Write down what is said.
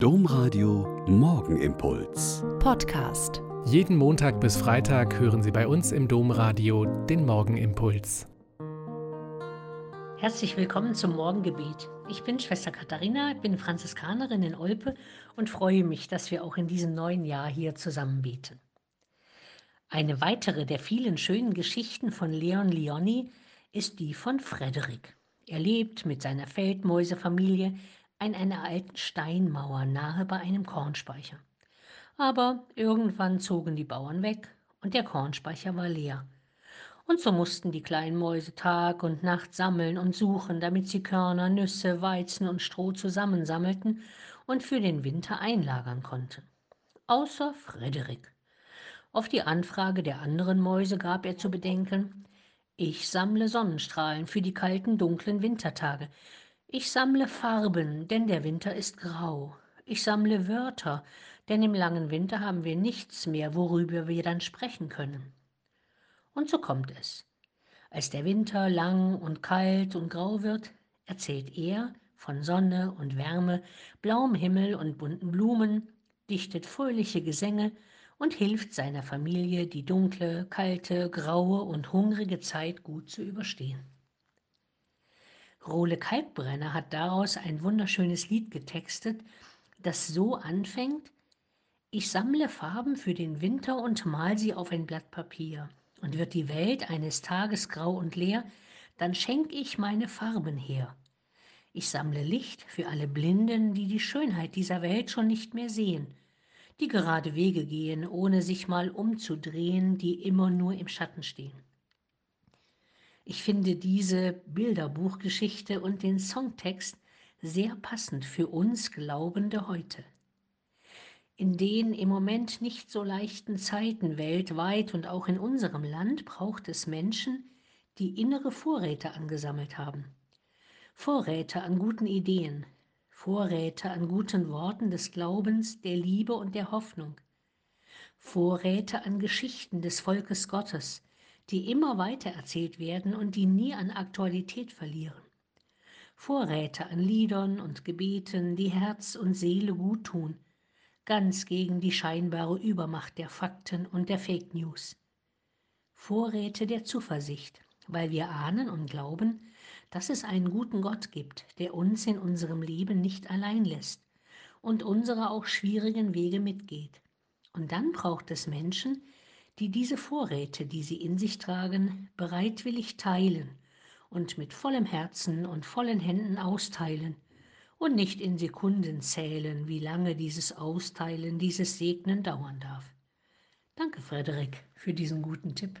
Domradio Morgenimpuls. Podcast. Jeden Montag bis Freitag hören Sie bei uns im Domradio den Morgenimpuls. Herzlich willkommen zum Morgengebet. Ich bin Schwester Katharina, bin Franziskanerin in Olpe und freue mich, dass wir auch in diesem neuen Jahr hier zusammen beten. Eine weitere der vielen schönen Geschichten von Leon Leoni ist die von Frederik. Er lebt mit seiner Feldmäusefamilie an einer alten Steinmauer nahe bei einem Kornspeicher. Aber irgendwann zogen die Bauern weg und der Kornspeicher war leer. Und so mussten die kleinen Mäuse Tag und Nacht sammeln und suchen, damit sie Körner, Nüsse, Weizen und Stroh zusammensammelten und für den Winter einlagern konnten. Außer Frederik. Auf die Anfrage der anderen Mäuse gab er zu bedenken, ich sammle Sonnenstrahlen für die kalten, dunklen Wintertage. Ich sammle Farben, denn der Winter ist grau. Ich sammle Wörter, denn im langen Winter haben wir nichts mehr, worüber wir dann sprechen können. Und so kommt es. Als der Winter lang und kalt und grau wird, erzählt er von Sonne und Wärme, blauem Himmel und bunten Blumen, dichtet fröhliche Gesänge und hilft seiner Familie, die dunkle, kalte, graue und hungrige Zeit gut zu überstehen. Role Kalkbrenner hat daraus ein wunderschönes Lied getextet, das so anfängt, ich sammle Farben für den Winter und mal sie auf ein Blatt Papier. Und wird die Welt eines Tages grau und leer, dann schenk ich meine Farben her. Ich sammle Licht für alle Blinden, die die Schönheit dieser Welt schon nicht mehr sehen, die gerade Wege gehen, ohne sich mal umzudrehen, die immer nur im Schatten stehen. Ich finde diese Bilderbuchgeschichte und den Songtext sehr passend für uns Glaubende heute. In den im Moment nicht so leichten Zeiten weltweit und auch in unserem Land braucht es Menschen, die innere Vorräte angesammelt haben. Vorräte an guten Ideen, Vorräte an guten Worten des Glaubens, der Liebe und der Hoffnung. Vorräte an Geschichten des Volkes Gottes, die immer weiter erzählt werden und die nie an Aktualität verlieren. Vorräte an Liedern und Gebeten, die Herz und Seele gut tun, ganz gegen die scheinbare Übermacht der Fakten und der Fake News. Vorräte der Zuversicht, weil wir ahnen und glauben, dass es einen guten Gott gibt, der uns in unserem Leben nicht allein lässt und unsere auch schwierigen Wege mitgeht. Und dann braucht es Menschen, die diese Vorräte, die sie in sich tragen, bereitwillig teilen und mit vollem Herzen und vollen Händen austeilen und nicht in Sekunden zählen, wie lange dieses Austeilen, dieses Segnen dauern darf. Danke, Frederik, für diesen guten Tipp.